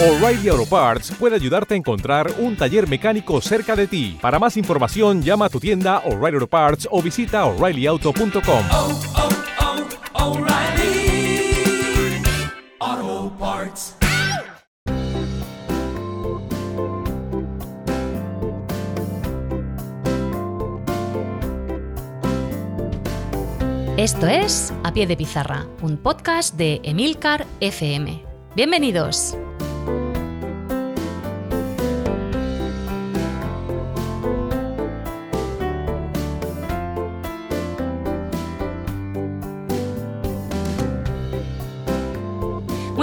O'Reilly Auto Parts puede ayudarte a encontrar un taller mecánico cerca de ti. Para más información, llama a tu tienda O'Reilly Auto Parts o visita oreillyauto.com. oh, oh, Parts. Esto es A Pie de Pizarra, un podcast de Emilcar FM. Bienvenidos.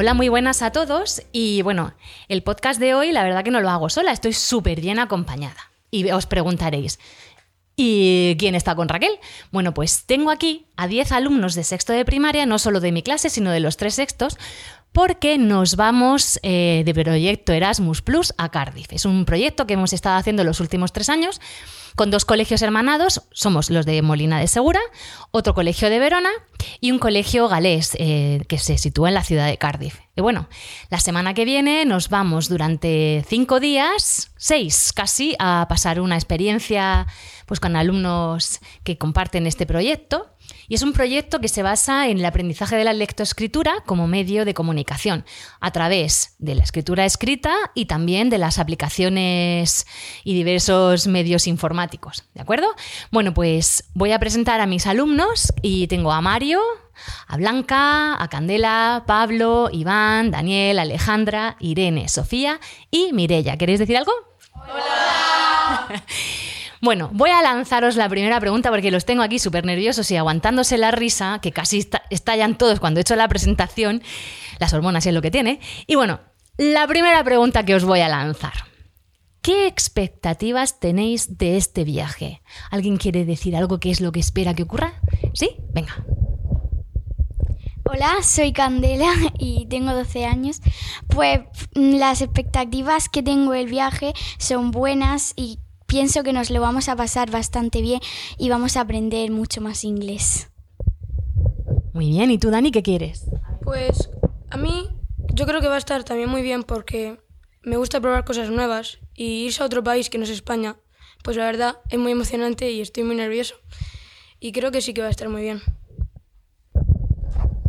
Hola, muy buenas a todos y bueno, el podcast de hoy la verdad que no lo hago sola, estoy súper bien acompañada. Y os preguntaréis, ¿Y quién está con Raquel? Bueno, pues tengo aquí a 10 alumnos de sexto de primaria, no solo de mi clase, sino de los tres sextos, porque nos vamos eh, de proyecto Erasmus Plus a Cardiff. Es un proyecto que hemos estado haciendo los últimos tres años con dos colegios hermanados, somos los de Molina de Segura, otro colegio de Verona y un colegio galés eh, que se sitúa en la ciudad de Cardiff. Y bueno, la semana que viene nos vamos durante cinco días, seis casi, a pasar una experiencia pues, con alumnos que comparten este proyecto. Y es un proyecto que se basa en el aprendizaje de la lectoescritura como medio de comunicación, a través de la escritura escrita y también de las aplicaciones y diversos medios informáticos. ¿De acuerdo? Bueno, pues voy a presentar a mis alumnos y tengo a Mario, a Blanca, a Candela, Pablo, Iván, Daniel, Alejandra, Irene, Sofía y Mirella. ¿Queréis decir algo? Hola. Bueno, voy a lanzaros la primera pregunta porque los tengo aquí súper nerviosos y aguantándose la risa, que casi estallan todos cuando he hecho la presentación. Las hormonas es lo que tiene. Y bueno, la primera pregunta que os voy a lanzar. ¿Qué expectativas tenéis de este viaje? ¿Alguien quiere decir algo que es lo que espera que ocurra? ¿Sí? Venga. Hola, soy Candela y tengo 12 años. Pues las expectativas que tengo del viaje son buenas y pienso que nos lo vamos a pasar bastante bien y vamos a aprender mucho más inglés. Muy bien, ¿y tú, Dani, qué quieres? Pues a mí yo creo que va a estar también muy bien porque me gusta probar cosas nuevas y irse a otro país que no es España, pues la verdad es muy emocionante y estoy muy nervioso. Y creo que sí que va a estar muy bien.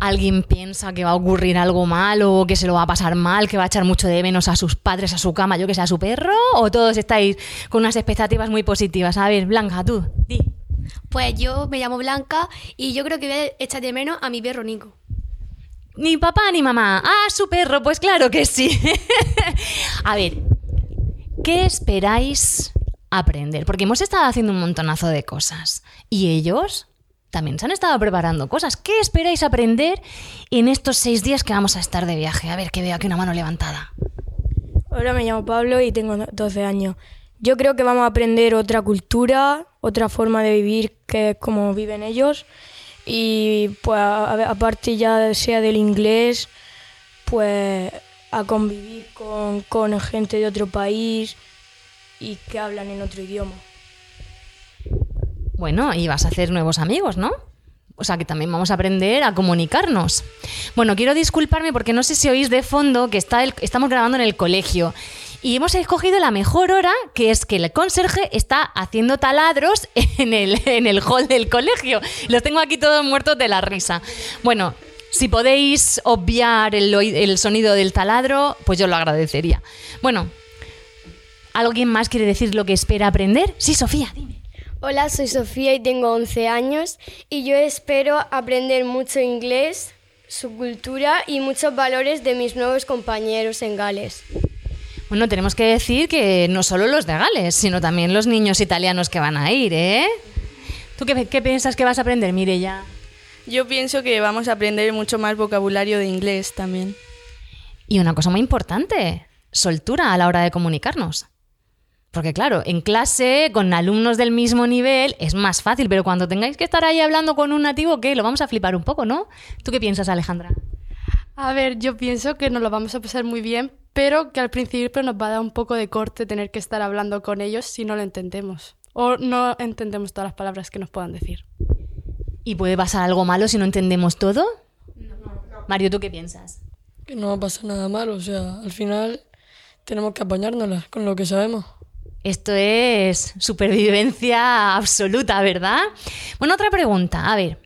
¿Alguien piensa que va a ocurrir algo malo, que se lo va a pasar mal, que va a echar mucho de menos a sus padres, a su cama, yo que sea a su perro? ¿O todos estáis con unas expectativas muy positivas? A ver, Blanca, tú, di. Pues yo me llamo Blanca y yo creo que voy a echar de menos a mi perro Nico. Ni papá ni mamá. Ah, su perro, pues claro que sí. a ver, ¿qué esperáis aprender? Porque hemos estado haciendo un montonazo de cosas. ¿Y ellos? También se han estado preparando cosas. ¿Qué esperáis aprender en estos seis días que vamos a estar de viaje? A ver, que veo aquí una mano levantada. Hola, me llamo Pablo y tengo 12 años. Yo creo que vamos a aprender otra cultura, otra forma de vivir que es como viven ellos. Y pues aparte ya sea del inglés, pues a convivir con, con gente de otro país y que hablan en otro idioma. Bueno, y vas a hacer nuevos amigos, ¿no? O sea que también vamos a aprender a comunicarnos. Bueno, quiero disculparme porque no sé si oís de fondo que está el, estamos grabando en el colegio. Y hemos escogido la mejor hora, que es que el conserje está haciendo taladros en el, en el hall del colegio. Los tengo aquí todos muertos de la risa. Bueno, si podéis obviar el, el sonido del taladro, pues yo lo agradecería. Bueno, ¿alguien más quiere decir lo que espera aprender? Sí, Sofía, dime. Hola, soy Sofía y tengo 11 años y yo espero aprender mucho inglés, su cultura y muchos valores de mis nuevos compañeros en Gales. Bueno, tenemos que decir que no solo los de Gales, sino también los niños italianos que van a ir, ¿eh? ¿Tú qué, qué piensas que vas a aprender, Mireya? Yo pienso que vamos a aprender mucho más vocabulario de inglés también. Y una cosa muy importante, soltura a la hora de comunicarnos. Porque claro, en clase, con alumnos del mismo nivel, es más fácil, pero cuando tengáis que estar ahí hablando con un nativo, ¿qué? Lo vamos a flipar un poco, ¿no? ¿Tú qué piensas, Alejandra? A ver, yo pienso que nos lo vamos a pasar muy bien, pero que al principio nos va a dar un poco de corte tener que estar hablando con ellos si no lo entendemos. O no entendemos todas las palabras que nos puedan decir. ¿Y puede pasar algo malo si no entendemos todo? Mario, ¿tú qué piensas? Que no pasa nada malo, o sea, al final tenemos que apañárnoslas con lo que sabemos. Esto es supervivencia absoluta, ¿verdad? Bueno, otra pregunta. A ver,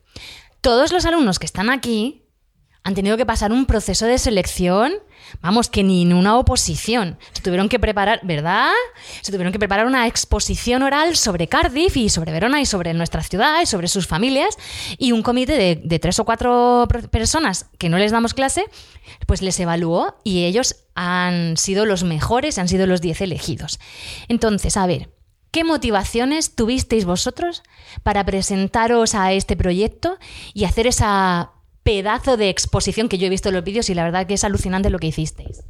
todos los alumnos que están aquí han tenido que pasar un proceso de selección, vamos, que ni en una oposición. Se tuvieron que preparar, ¿verdad? Se tuvieron que preparar una exposición oral sobre Cardiff y sobre Verona y sobre nuestra ciudad y sobre sus familias. Y un comité de, de tres o cuatro personas que no les damos clase, pues les evaluó y ellos han sido los mejores, han sido los 10 elegidos. Entonces, a ver, ¿Qué motivaciones tuvisteis vosotros para presentaros a este proyecto y hacer esa pedazo de exposición que yo he visto en los vídeos y la verdad que es alucinante lo que hicisteis?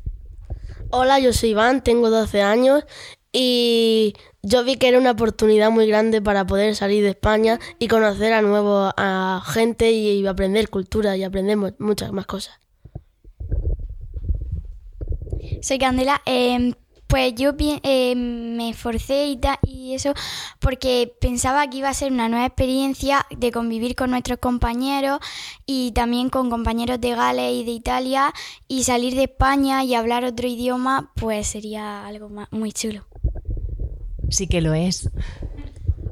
Hola, yo soy Iván, tengo 12 años y yo vi que era una oportunidad muy grande para poder salir de España y conocer a nuevo a gente y aprender cultura y aprender mu- muchas más cosas. Soy Candela. eh, pues yo eh, me esforcé y, ta- y eso porque pensaba que iba a ser una nueva experiencia de convivir con nuestros compañeros y también con compañeros de Gales y de Italia y salir de España y hablar otro idioma pues sería algo muy chulo. Sí que lo es.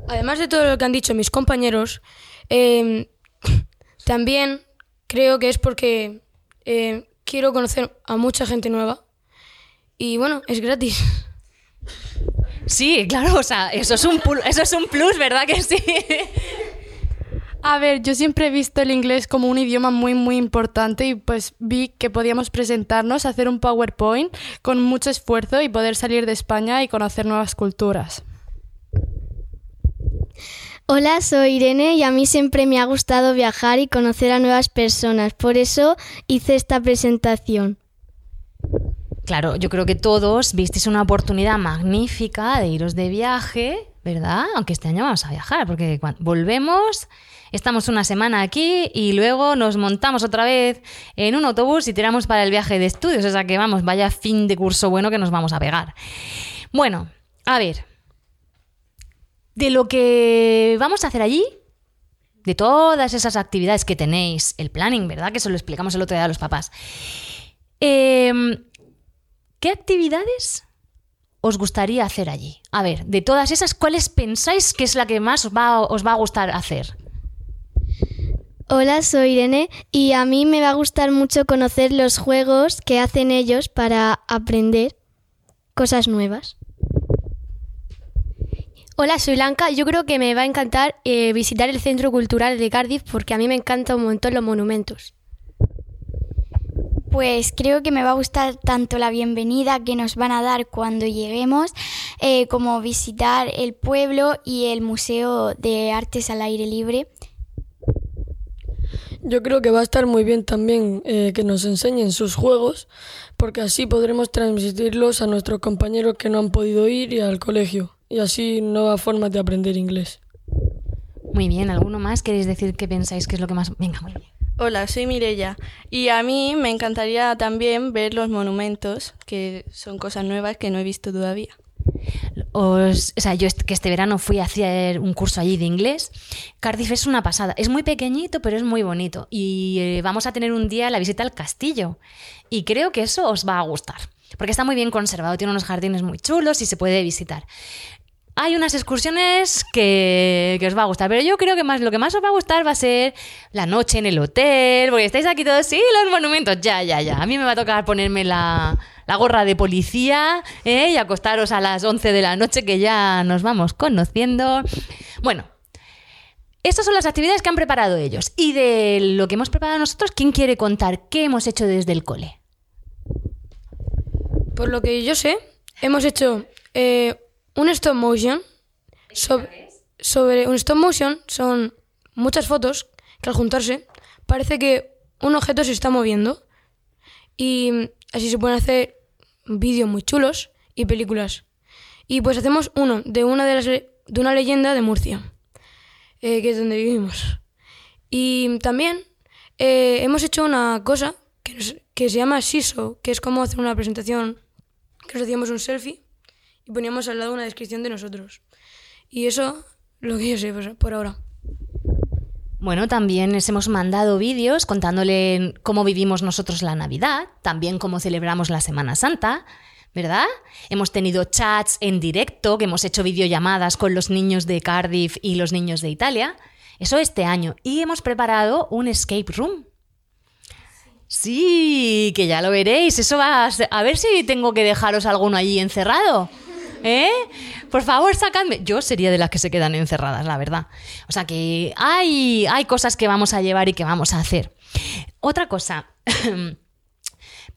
Además de todo lo que han dicho mis compañeros, eh, también creo que es porque eh, quiero conocer a mucha gente nueva. Y bueno, es gratis. Sí, claro, o sea, eso es un, eso es un plus, ¿verdad que sí? A ver, yo siempre he visto el inglés como un idioma muy, muy importante y pues vi que podíamos presentarnos, hacer un PowerPoint con mucho esfuerzo y poder salir de España y conocer nuevas culturas. Hola, soy Irene y a mí siempre me ha gustado viajar y conocer a nuevas personas. Por eso hice esta presentación. Claro, yo creo que todos visteis una oportunidad magnífica de iros de viaje, ¿verdad? Aunque este año vamos a viajar, porque volvemos, estamos una semana aquí y luego nos montamos otra vez en un autobús y tiramos para el viaje de estudios. O sea que vamos, vaya fin de curso bueno que nos vamos a pegar. Bueno, a ver. De lo que vamos a hacer allí, de todas esas actividades que tenéis, el planning, ¿verdad? Que eso lo explicamos el otro día a los papás. Em, ¿Qué actividades os gustaría hacer allí? A ver, de todas esas, ¿cuáles pensáis que es la que más os va, os va a gustar hacer? Hola, soy Irene y a mí me va a gustar mucho conocer los juegos que hacen ellos para aprender cosas nuevas. Hola, soy Blanca. Yo creo que me va a encantar eh, visitar el Centro Cultural de Cardiff porque a mí me encantan un montón los monumentos. Pues creo que me va a gustar tanto la bienvenida que nos van a dar cuando lleguemos, eh, como visitar el pueblo y el Museo de Artes al Aire Libre. Yo creo que va a estar muy bien también eh, que nos enseñen sus juegos, porque así podremos transmitirlos a nuestros compañeros que no han podido ir y al colegio, y así nuevas formas de aprender inglés. Muy bien, ¿alguno más queréis decir qué pensáis que es lo que más... Venga, muy bien. Hola, soy Mirella y a mí me encantaría también ver los monumentos, que son cosas nuevas que no he visto todavía. O sea, yo que este verano fui a hacer un curso allí de inglés. Cardiff es una pasada. Es muy pequeñito, pero es muy bonito. Y eh, vamos a tener un día la visita al castillo. Y creo que eso os va a gustar. Porque está muy bien conservado, tiene unos jardines muy chulos y se puede visitar. Hay unas excursiones que, que os va a gustar, pero yo creo que más lo que más os va a gustar va a ser la noche en el hotel, porque estáis aquí todos, sí, los monumentos, ya, ya, ya. A mí me va a tocar ponerme la, gorra de policía ¿eh? y acostaros a las 11 de la noche que ya nos vamos conociendo. Bueno, estas son las actividades que han preparado ellos. Y de lo que hemos preparado nosotros, ¿quién quiere contar qué hemos hecho desde el cole? Por lo que yo sé, hemos hecho eh, un stop motion. Sobre, sobre un stop motion son muchas fotos que al juntarse parece que un objeto se está moviendo. Y así se pueden hacer vídeos muy chulos y películas. Y pues hacemos uno de una de las de una leyenda de Murcia, eh, que es donde vivimos. Y también eh, hemos hecho una cosa que, nos- que se llama SISO, que es como hacer una presentación, que nos hacíamos un selfie y poníamos al lado una descripción de nosotros. Y eso, lo que yo sé pues, por ahora. Bueno, también les hemos mandado vídeos contándole cómo vivimos nosotros la Navidad, también cómo celebramos la Semana Santa, ¿verdad? Hemos tenido chats en directo, que hemos hecho videollamadas con los niños de Cardiff y los niños de Italia. Eso este año. Y hemos preparado un escape room. Sí, que ya lo veréis. Eso va a A ver si tengo que dejaros alguno allí encerrado. ¿Eh? Por favor, sacadme. Yo sería de las que se quedan encerradas, la verdad. O sea que hay, hay cosas que vamos a llevar y que vamos a hacer. Otra cosa.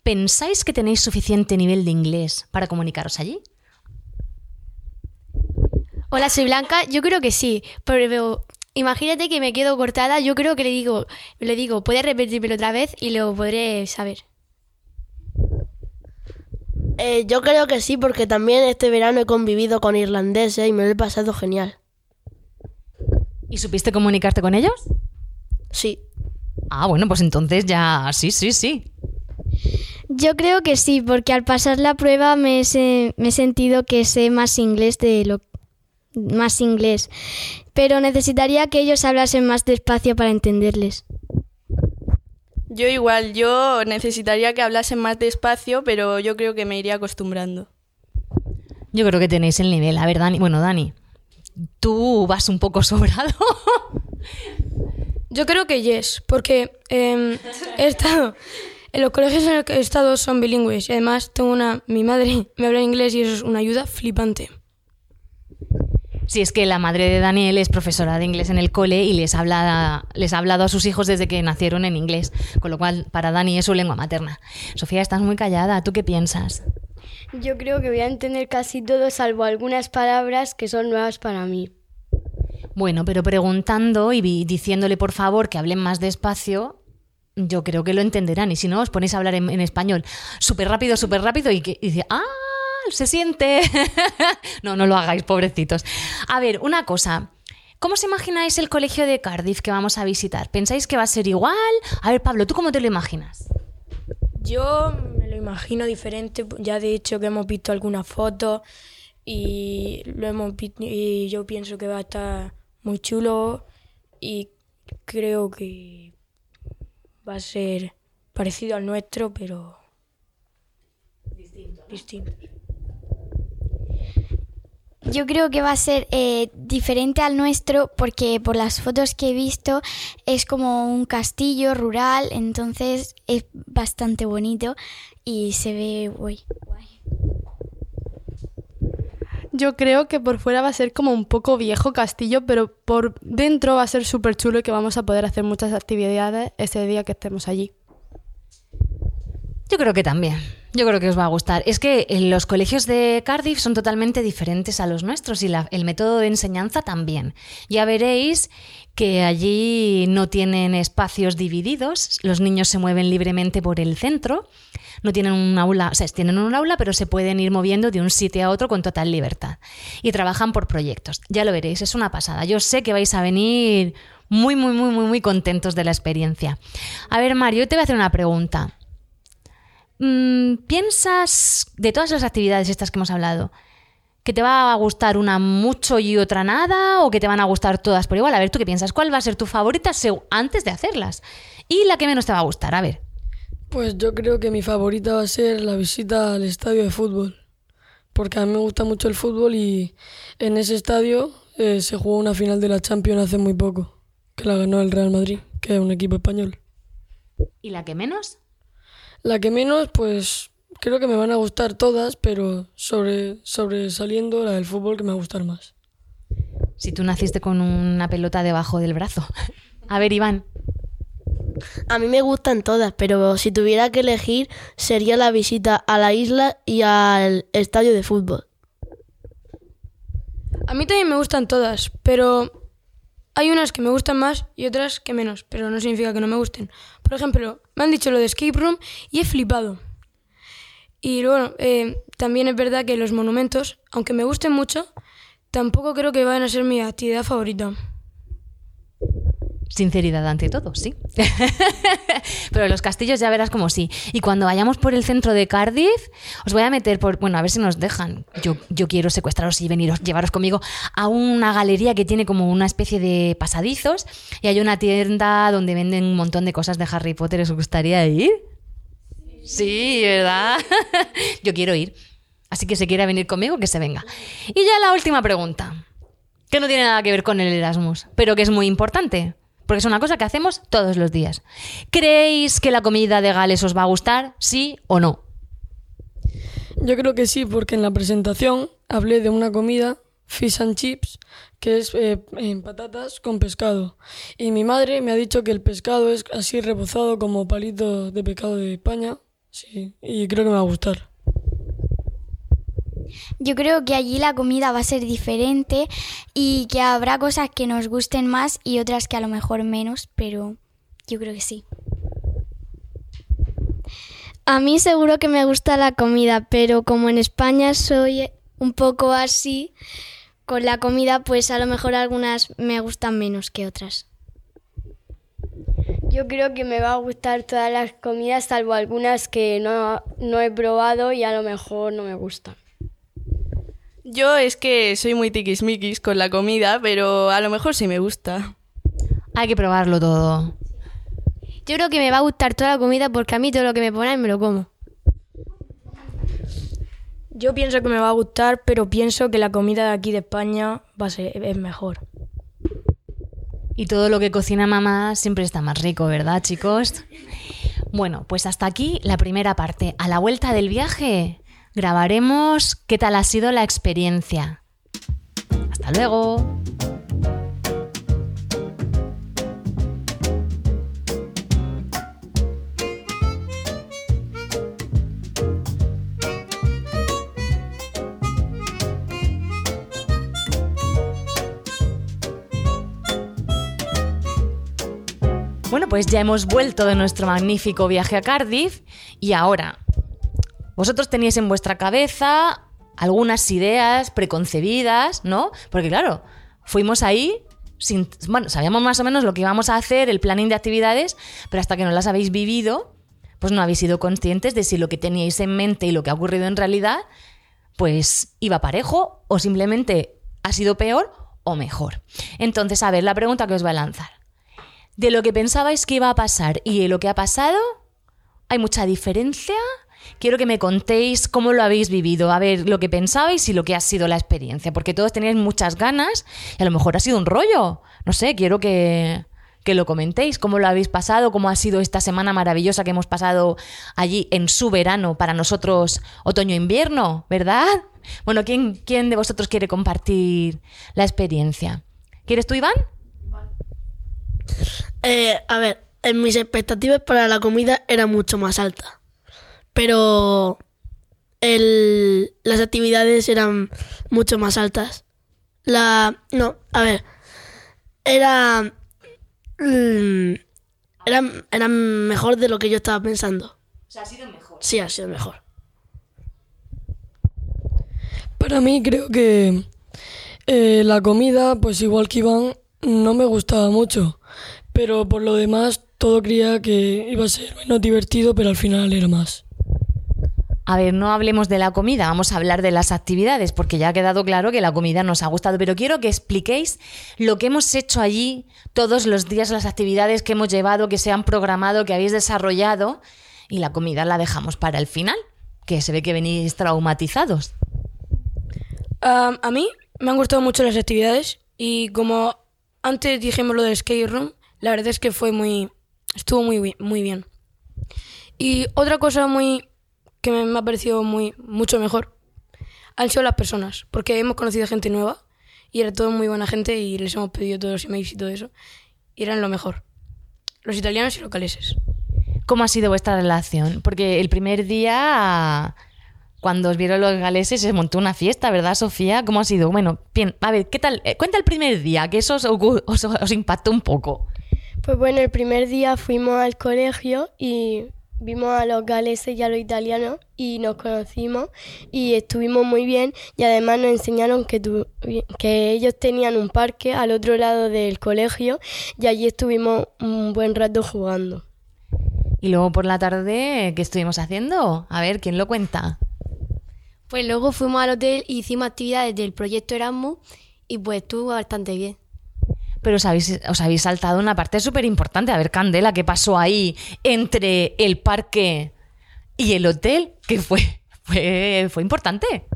¿Pensáis que tenéis suficiente nivel de inglés para comunicaros allí? Hola, soy Blanca. Yo creo que sí, pero imagínate que me quedo cortada. Yo creo que le digo, le digo, puedes repetírmelo otra vez y lo podré saber. Eh, yo creo que sí, porque también este verano he convivido con irlandeses y me lo he pasado genial. ¿Y supiste comunicarte con ellos? Sí. Ah, bueno, pues entonces ya sí, sí, sí. Yo creo que sí, porque al pasar la prueba me, he se- me he sentido que sé más inglés de lo más inglés, pero necesitaría que ellos hablasen más despacio para entenderles. Yo igual, yo necesitaría que hablasen más despacio, pero yo creo que me iría acostumbrando. Yo creo que tenéis el nivel. A ver, Dani. Bueno, Dani, tú vas un poco sobrado. Yo creo que yes, porque em, he estado en los colegios en los que he estado son bilingües y además tengo una mi madre me habla inglés y eso es una ayuda flipante. Si es que la madre de Daniel es profesora de inglés en el cole y les, habla, les ha hablado a sus hijos desde que nacieron en inglés, con lo cual para Dani es su lengua materna. Sofía, estás muy callada, ¿tú qué piensas? Yo creo que voy a entender casi todo, salvo algunas palabras que son nuevas para mí. Bueno, pero preguntando y diciéndole por favor que hablen más despacio, yo creo que lo entenderán. Y si no, os ponéis a hablar en, en español súper rápido, súper rápido y, que, y dice, ¡ah! Se siente. no, no lo hagáis, pobrecitos. A ver, una cosa. ¿Cómo os imagináis el colegio de Cardiff que vamos a visitar? ¿Pensáis que va a ser igual? A ver, Pablo, ¿tú cómo te lo imaginas? Yo me lo imagino diferente, ya de hecho que hemos visto algunas fotos y lo hemos y yo pienso que va a estar muy chulo y creo que va a ser parecido al nuestro, pero distinto. Yo creo que va a ser eh, diferente al nuestro porque por las fotos que he visto es como un castillo rural, entonces es bastante bonito y se ve guay. Yo creo que por fuera va a ser como un poco viejo castillo, pero por dentro va a ser súper chulo y que vamos a poder hacer muchas actividades ese día que estemos allí. Yo creo que también. Yo creo que os va a gustar. Es que eh, los colegios de Cardiff son totalmente diferentes a los nuestros y el método de enseñanza también. Ya veréis que allí no tienen espacios divididos, los niños se mueven libremente por el centro, no tienen un aula, o sea, tienen un aula, pero se pueden ir moviendo de un sitio a otro con total libertad. Y trabajan por proyectos. Ya lo veréis, es una pasada. Yo sé que vais a venir muy, muy, muy, muy, muy contentos de la experiencia. A ver, Mario, yo te voy a hacer una pregunta. Mm, ¿Piensas, de todas las actividades estas que hemos hablado, que te va a gustar una mucho y otra nada o que te van a gustar todas por igual? A ver, ¿tú qué piensas? ¿Cuál va a ser tu favorita antes de hacerlas? Y la que menos te va a gustar, a ver. Pues yo creo que mi favorita va a ser la visita al estadio de fútbol, porque a mí me gusta mucho el fútbol y en ese estadio eh, se jugó una final de la Champions hace muy poco, que la ganó el Real Madrid, que es un equipo español. ¿Y la que menos? La que menos, pues creo que me van a gustar todas, pero sobre, sobresaliendo la del fútbol que me va a gustar más. Si tú naciste con una pelota debajo del brazo. A ver, Iván. A mí me gustan todas, pero si tuviera que elegir sería la visita a la isla y al estadio de fútbol. A mí también me gustan todas, pero hay unas que me gustan más y otras que menos, pero no significa que no me gusten. Por ejemplo, me han dicho lo de escape room y he flipado. Y bueno, eh, también es verdad que los monumentos, aunque me gusten mucho, tampoco creo que vayan a ser mi actividad favorita. Sinceridad ante todo, sí. Pero los castillos ya verás como sí. Y cuando vayamos por el centro de Cardiff, os voy a meter por. Bueno, a ver si nos dejan. Yo, yo quiero secuestraros y veniros, llevaros conmigo a una galería que tiene como una especie de pasadizos. Y hay una tienda donde venden un montón de cosas de Harry Potter. ¿Os gustaría ir? Sí, ¿verdad? yo quiero ir. Así que si quiere venir conmigo, que se venga. Y ya la última pregunta. Que no tiene nada que ver con el Erasmus, pero que es muy importante. Porque es una cosa que hacemos todos los días. ¿Creéis que la comida de Gales os va a gustar? ¿Sí o no? Yo creo que sí, porque en la presentación hablé de una comida, fish and chips, que es eh, patatas con pescado. Y mi madre me ha dicho que el pescado es así rebozado como palito de pescado de España. Sí, y creo que me va a gustar. Yo creo que allí la comida va a ser diferente y que habrá cosas que nos gusten más y otras que a lo mejor menos, pero yo creo que sí. A mí seguro que me gusta la comida, pero como en España soy un poco así con la comida, pues a lo mejor algunas me gustan menos que otras. Yo creo que me va a gustar todas las comidas, salvo algunas que no, no he probado y a lo mejor no me gustan. Yo es que soy muy tiquismiquis con la comida, pero a lo mejor sí me gusta. Hay que probarlo todo. Yo creo que me va a gustar toda la comida porque a mí todo lo que me ponen me lo como. Yo pienso que me va a gustar, pero pienso que la comida de aquí de España va a ser, es mejor. Y todo lo que cocina mamá siempre está más rico, ¿verdad, chicos? Bueno, pues hasta aquí la primera parte. A la vuelta del viaje grabaremos qué tal ha sido la experiencia. Hasta luego. Bueno, pues ya hemos vuelto de nuestro magnífico viaje a Cardiff y ahora vosotros teníais en vuestra cabeza algunas ideas preconcebidas, ¿no? Porque claro, fuimos ahí sin, bueno, sabíamos más o menos lo que íbamos a hacer, el planning de actividades, pero hasta que no las habéis vivido, pues no habéis sido conscientes de si lo que teníais en mente y lo que ha ocurrido en realidad, pues iba parejo o simplemente ha sido peor o mejor. Entonces, a ver, la pregunta que os voy a lanzar. De lo que pensabais que iba a pasar y de lo que ha pasado, ¿hay mucha diferencia? Quiero que me contéis cómo lo habéis vivido, a ver lo que pensabais y lo que ha sido la experiencia, porque todos teníais muchas ganas y a lo mejor ha sido un rollo. No sé, quiero que, que lo comentéis, cómo lo habéis pasado, cómo ha sido esta semana maravillosa que hemos pasado allí en su verano, para nosotros otoño-invierno, ¿verdad? Bueno, ¿quién, ¿quién de vosotros quiere compartir la experiencia? ¿Quieres tú, Iván? Eh, a ver, mis expectativas para la comida era mucho más alta. Pero el, las actividades eran mucho más altas. La. No, a ver. Era. mm, era, era mejor de lo que yo estaba pensando. O sea, ha sido mejor. Sí, ha sido mejor. Para mí creo que eh, la comida, pues igual que Iván, no me gustaba mucho. Pero por lo demás, todo creía que iba a ser menos divertido, pero al final era más. A ver, no hablemos de la comida, vamos a hablar de las actividades, porque ya ha quedado claro que la comida nos ha gustado, pero quiero que expliquéis lo que hemos hecho allí todos los días, las actividades que hemos llevado, que se han programado, que habéis desarrollado, y la comida la dejamos para el final, que se ve que venís traumatizados. Um, a mí me han gustado mucho las actividades y como antes dijimos lo del skate room, la verdad es que fue muy estuvo muy muy bien. Y otra cosa muy que me, me ha parecido muy mucho mejor han sido las personas, porque hemos conocido gente nueva y era todo muy buena gente y les hemos pedido todos los emails y todo eso y eran lo mejor. Los italianos y los galeses. ¿Cómo ha sido vuestra relación? Porque el primer día, cuando os vieron los galeses, se montó una fiesta, ¿verdad, Sofía? ¿Cómo ha sido? Bueno, bien, a ver, ¿qué tal? Eh, Cuenta el primer día, que eso os, os- os impactó un poco. Pues bueno, el primer día fuimos al colegio y vimos a los galeses y a los italianos y nos conocimos y estuvimos muy bien y además nos enseñaron que, tu- que ellos tenían un parque al otro lado del colegio y allí estuvimos un buen rato jugando. Y luego por la tarde, ¿qué estuvimos haciendo? A ver, ¿quién lo cuenta? Pues luego fuimos al hotel y hicimos actividades del proyecto Erasmus y pues estuvo bastante bien. Pero os habéis, os habéis saltado una parte súper importante. A ver, Candela, ¿qué pasó ahí entre el parque y el hotel? Que fue, fue, fue importante.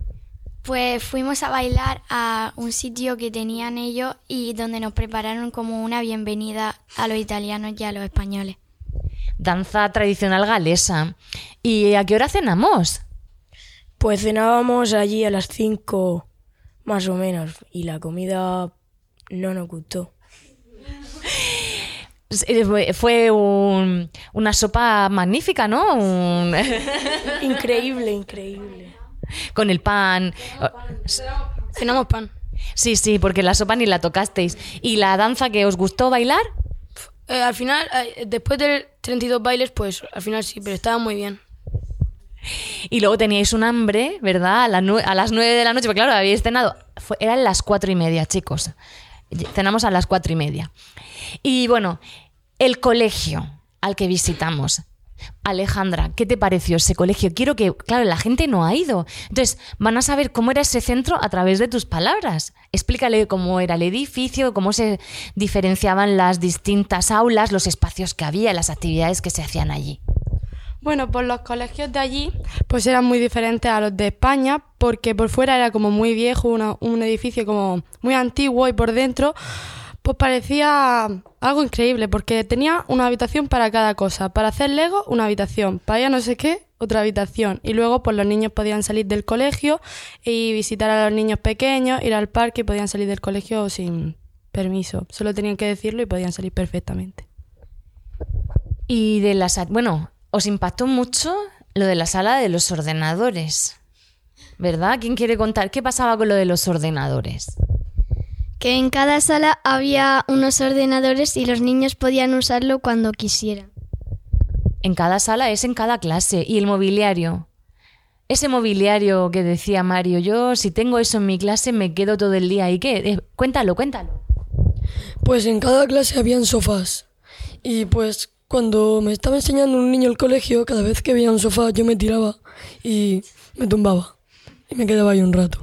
Pues fuimos a bailar a un sitio que tenían ellos y donde nos prepararon como una bienvenida a los italianos y a los españoles. Danza tradicional galesa. ¿Y a qué hora cenamos? Pues cenábamos allí a las 5 más o menos y la comida no nos gustó. Eh, fue- un- una sopa magnífica, ¿no? Un- Increíble, increíble. con el pan. Cenamos pan. Sí, sí, porque la sopa ni la tocasteis. ¿Y la danza que os gustó bailar? Eh, al final, eh, después de 32 bailes, pues al final sí, pero estaba muy bien. Y luego teníais un hambre, ¿verdad? A, la a las nueve de la noche, porque claro, habíais cenado. Fue- eran las cuatro y media, chicos. Cenamos a las cuatro y media. Y bueno, el colegio al que visitamos. Alejandra, ¿qué te pareció ese colegio? Quiero que, claro, la gente no ha ido. Entonces, van a saber cómo era ese centro a través de tus palabras. Explícale cómo era el edificio, cómo se diferenciaban las distintas aulas, los espacios que había, las actividades que se hacían allí. Bueno, pues los colegios de allí pues eran muy diferentes a los de España porque por fuera era como muy viejo, una- un edificio como muy antiguo y por dentro pues parecía algo increíble porque tenía una habitación para cada cosa. Para hacer Lego, una habitación. Para ir a no sé qué, otra habitación. Y luego pues los niños podían salir del colegio y visitar a los niños pequeños, ir al parque y podían salir del colegio sin permiso. Solo tenían que decirlo y podían salir perfectamente. Y de las... Bueno, os impactó mucho lo de la sala de los ordenadores. ¿Verdad? ¿Quién quiere contar qué pasaba con lo de los ordenadores? Que en cada sala había unos ordenadores y los niños podían usarlo cuando quisieran. En cada sala es en cada clase. ¿Y el mobiliario? Ese mobiliario que decía Mario, yo si tengo eso en mi clase me quedo todo el día. ¿Y qué? Eh, cuéntalo, cuéntalo. Pues en cada clase habían sofás. Y pues cuando me estaba enseñando un niño el colegio, cada vez que veía un sofá yo me tiraba y me tumbaba. Y me quedaba ahí un rato.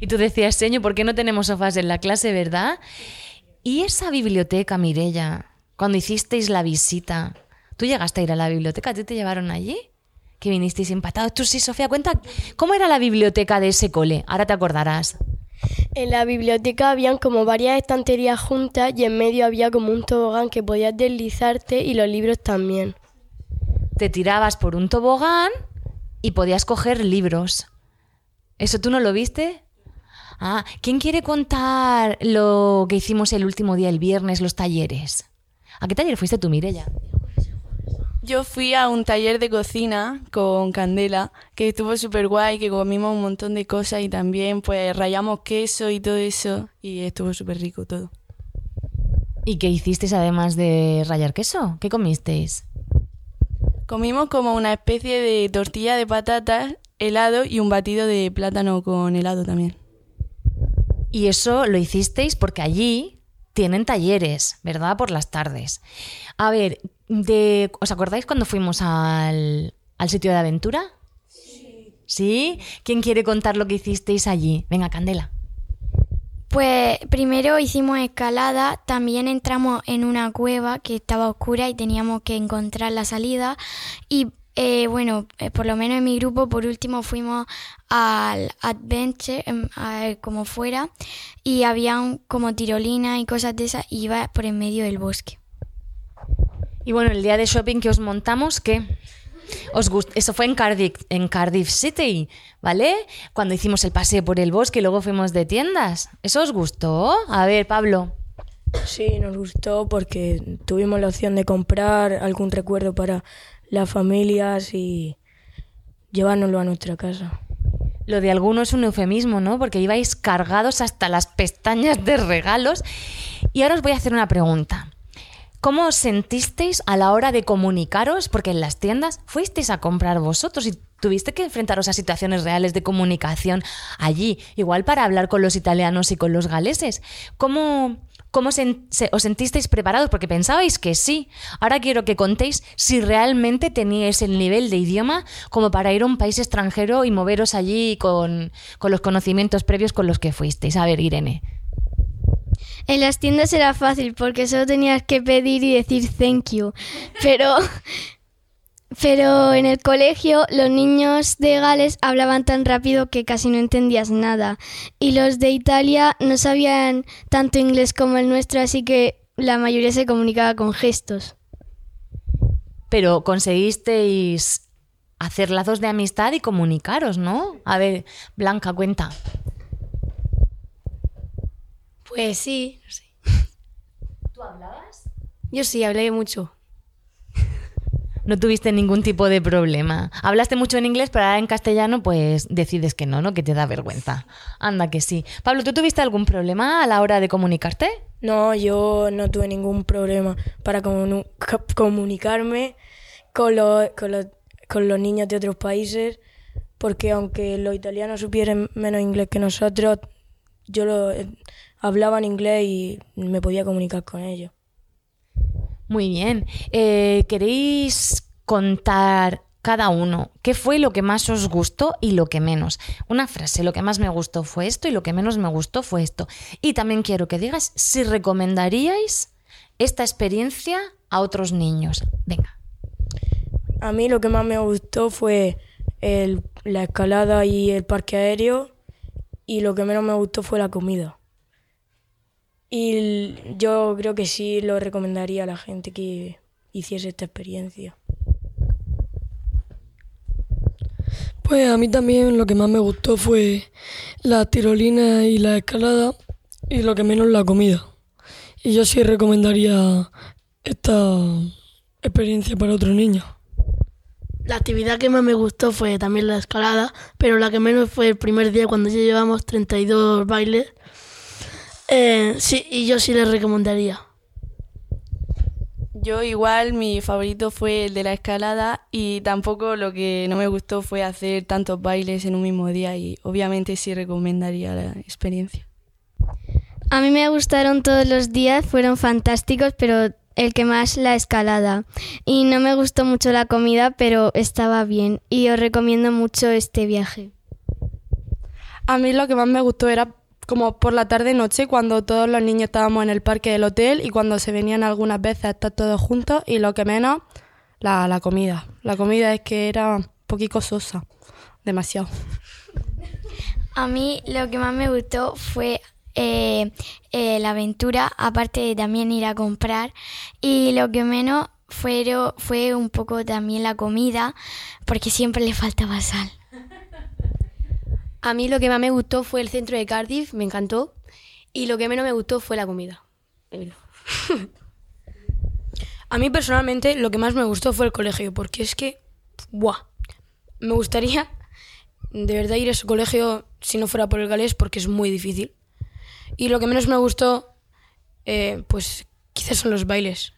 Y tú decías, señor, ¿por qué no tenemos sofás en la clase, verdad? ¿Y esa biblioteca, Mirella? Cuando hicisteis la visita, ¿tú llegaste a ir a la biblioteca? ¿A ti te llevaron allí? Que vinisteis empatados. Tú sí, Sofía, cuenta, ¿cómo era la biblioteca de ese cole? Ahora te acordarás. En la biblioteca habían como varias estanterías juntas y en medio había como un tobogán que podías deslizarte y los libros también. Te tirabas por un tobogán y podías coger libros. ¿Eso tú no lo viste? Ah, ¿quién quiere contar lo que hicimos el último día, el viernes, los talleres? ¿A qué taller fuiste tú, Mirella? Yo fui a un taller de cocina con Candela, que estuvo súper guay, que comimos un montón de cosas y también pues rayamos queso y todo eso y estuvo súper rico todo. ¿Y qué hicisteis además de rayar queso? ¿Qué comisteis? Comimos como una especie de tortilla de patatas, helado y un batido de plátano con helado también. Y eso lo hicisteis porque allí tienen talleres, ¿verdad? Por las tardes. A ver, de, ¿os acordáis cuando fuimos al, al sitio de aventura? Sí. ¿Sí? ¿Quién quiere contar lo que hicisteis allí? Venga, Candela. Pues primero hicimos escalada, también entramos en una cueva que estaba oscura y teníamos que encontrar la salida. Y eh, bueno, eh, por lo menos en mi grupo, por último fuimos al Adventure, em, a- como fuera, y habían como tirolinas y cosas de esas, y iba por en medio del bosque. Y bueno, el día de shopping que os montamos, ¿qué? Os gust- Eso fue en Cardiff, en Cardiff City, ¿vale? Cuando hicimos el paseo por el bosque y luego fuimos de tiendas. ¿Eso os gustó? A ver, Pablo. Sí, nos gustó porque tuvimos la opción de comprar algún recuerdo para las familias y llevárnoslo a nuestra casa. Lo de alguno es un eufemismo, ¿no? Porque ibais cargados hasta las pestañas de regalos. Y ahora os voy a hacer una pregunta. ¿Cómo os sentisteis a la hora de comunicaros? Porque en las tiendas fuisteis a comprar vosotros y tuviste que enfrentaros a situaciones reales de comunicación allí, igual para hablar con los italianos y con los galeses. ¿Cómo, cómo se- os sentisteis preparados? Porque pensabais que sí. Ahora quiero que contéis si realmente teníais el nivel de idioma como para ir a un país extranjero y moveros allí con, con los conocimientos previos con los que fuisteis. A ver, Irene. En las tiendas era fácil porque solo tenías que pedir y decir thank you. Pero, pero en el colegio los niños de Gales hablaban tan rápido que casi no entendías nada. Y los de Italia no sabían tanto inglés como el nuestro, así que la mayoría se comunicaba con gestos. Pero conseguisteis hacer lazos de amistad y comunicaros, ¿no? A ver, Blanca, cuenta. Pues sí, no sé. ¿Tú hablabas? Yo sí, hablé mucho. No tuviste ningún tipo de problema. Hablaste mucho en inglés, pero ahora en castellano, pues decides que no, ¿no? Que te da vergüenza. Anda que sí. Pablo, ¿tú tuviste algún problema a la hora de comunicarte? No, yo no tuve ningún problema para comunicarme con los, con, los, con los niños de otros países, porque aunque los italianos supieran menos inglés que nosotros, yo lo, hablaba en inglés y me podía comunicar con ellos. Muy bien. Eh, ¿Queréis contar cada uno qué fue lo que más os gustó y lo que menos? Una frase, lo que más me gustó fue esto y lo que menos me gustó fue esto. Y también quiero que digas si recomendaríais esta experiencia a otros niños. Venga. A mí lo que más me gustó fue el- la escalada y el parque aéreo y lo que menos me gustó fue la comida. Y yo creo que sí lo recomendaría a la gente que hiciese esta experiencia. Pues a mí también lo que más me gustó fue la tirolina y la escalada y lo que menos la comida. Y yo sí recomendaría esta experiencia para otros niños. La actividad que más me gustó fue también la escalada, pero la que menos fue el primer día cuando ya llevamos 32 bailes. Eh, sí, y yo sí les recomendaría. Yo igual mi favorito fue el de la escalada y tampoco lo que no me gustó fue hacer tantos bailes en un mismo día y obviamente sí recomendaría la experiencia. A mí me gustaron todos los días, fueron fantásticos, pero el que más la escalada. Y no me gustó mucho la comida, pero estaba bien. Y os recomiendo mucho este viaje. A mí lo que más me gustó era como por la tarde-noche cuando todos los niños estábamos en el parque del hotel y cuando se venían algunas veces a estar todos juntos y lo que menos, la, la comida. La comida es que era un poquito sosa, demasiado. A mí lo que más me gustó fue eh, eh, la aventura, aparte de también ir a comprar. Y lo que menos fue, fue un poco también la comida, porque siempre le faltaba sal. A mí lo que más me gustó fue el centro de Cardiff, me encantó. Y lo que menos me gustó fue la comida. A mí personalmente lo que más me gustó fue el colegio, porque es que, ¡buah! Me gustaría de verdad ir a ese colegio si no fuera por el galés, porque es muy difícil. Y lo que menos me gustó, eh, pues quizás son los bailes.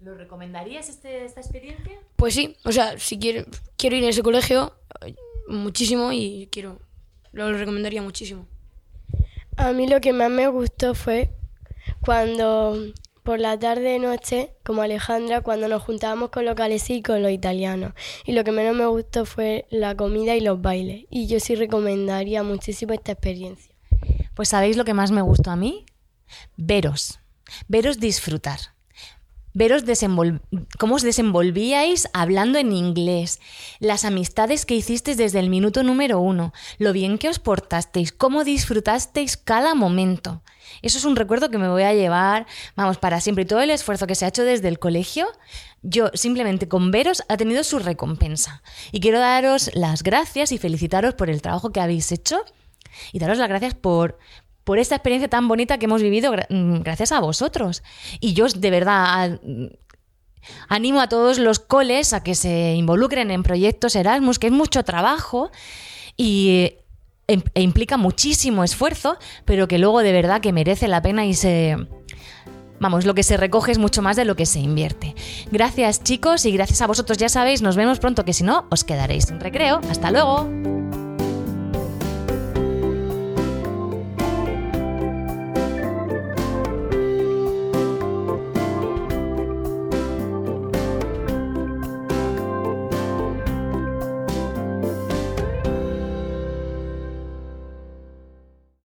¿Lo recomendarías este- esta experiencia? Pues sí, o sea, si quiero, quiero ir a ese colegio muchísimo y quiero, lo recomendaría muchísimo. A mí lo que más me gustó fue cuando por la tarde noche, como Alejandra, cuando nos juntábamos con los galesí y con los italianos. Y lo que menos me gustó fue la comida y los bailes. Y yo sí recomendaría muchísimo esta experiencia. Pues ¿sabéis lo que más me gustó a mí? Veros. Veros disfrutar. Veros cómo os desenvolvíais hablando en inglés, las amistades que hicisteis desde el minuto número uno, lo bien que os portasteis, cómo disfrutasteis cada momento. Eso es un recuerdo que me voy a llevar, vamos, para siempre. Y todo el esfuerzo que se ha hecho desde el colegio, yo simplemente con veros ha tenido su recompensa. Y quiero daros las gracias y felicitaros por el trabajo que habéis hecho y daros las gracias por, por esta experiencia tan bonita que hemos vivido mm, gracias a vosotros. Y yo de verdad a- animo a todos los coles a que se involucren en proyectos Erasmus, que es mucho trabajo y eh, e implica muchísimo esfuerzo, pero que luego de verdad que merece la pena y se vamos, lo que se recoge es mucho más de lo que se invierte. Gracias chicos y gracias a vosotros, ya sabéis, nos vemos pronto, que si no, os quedaréis sin recreo. Hasta luego.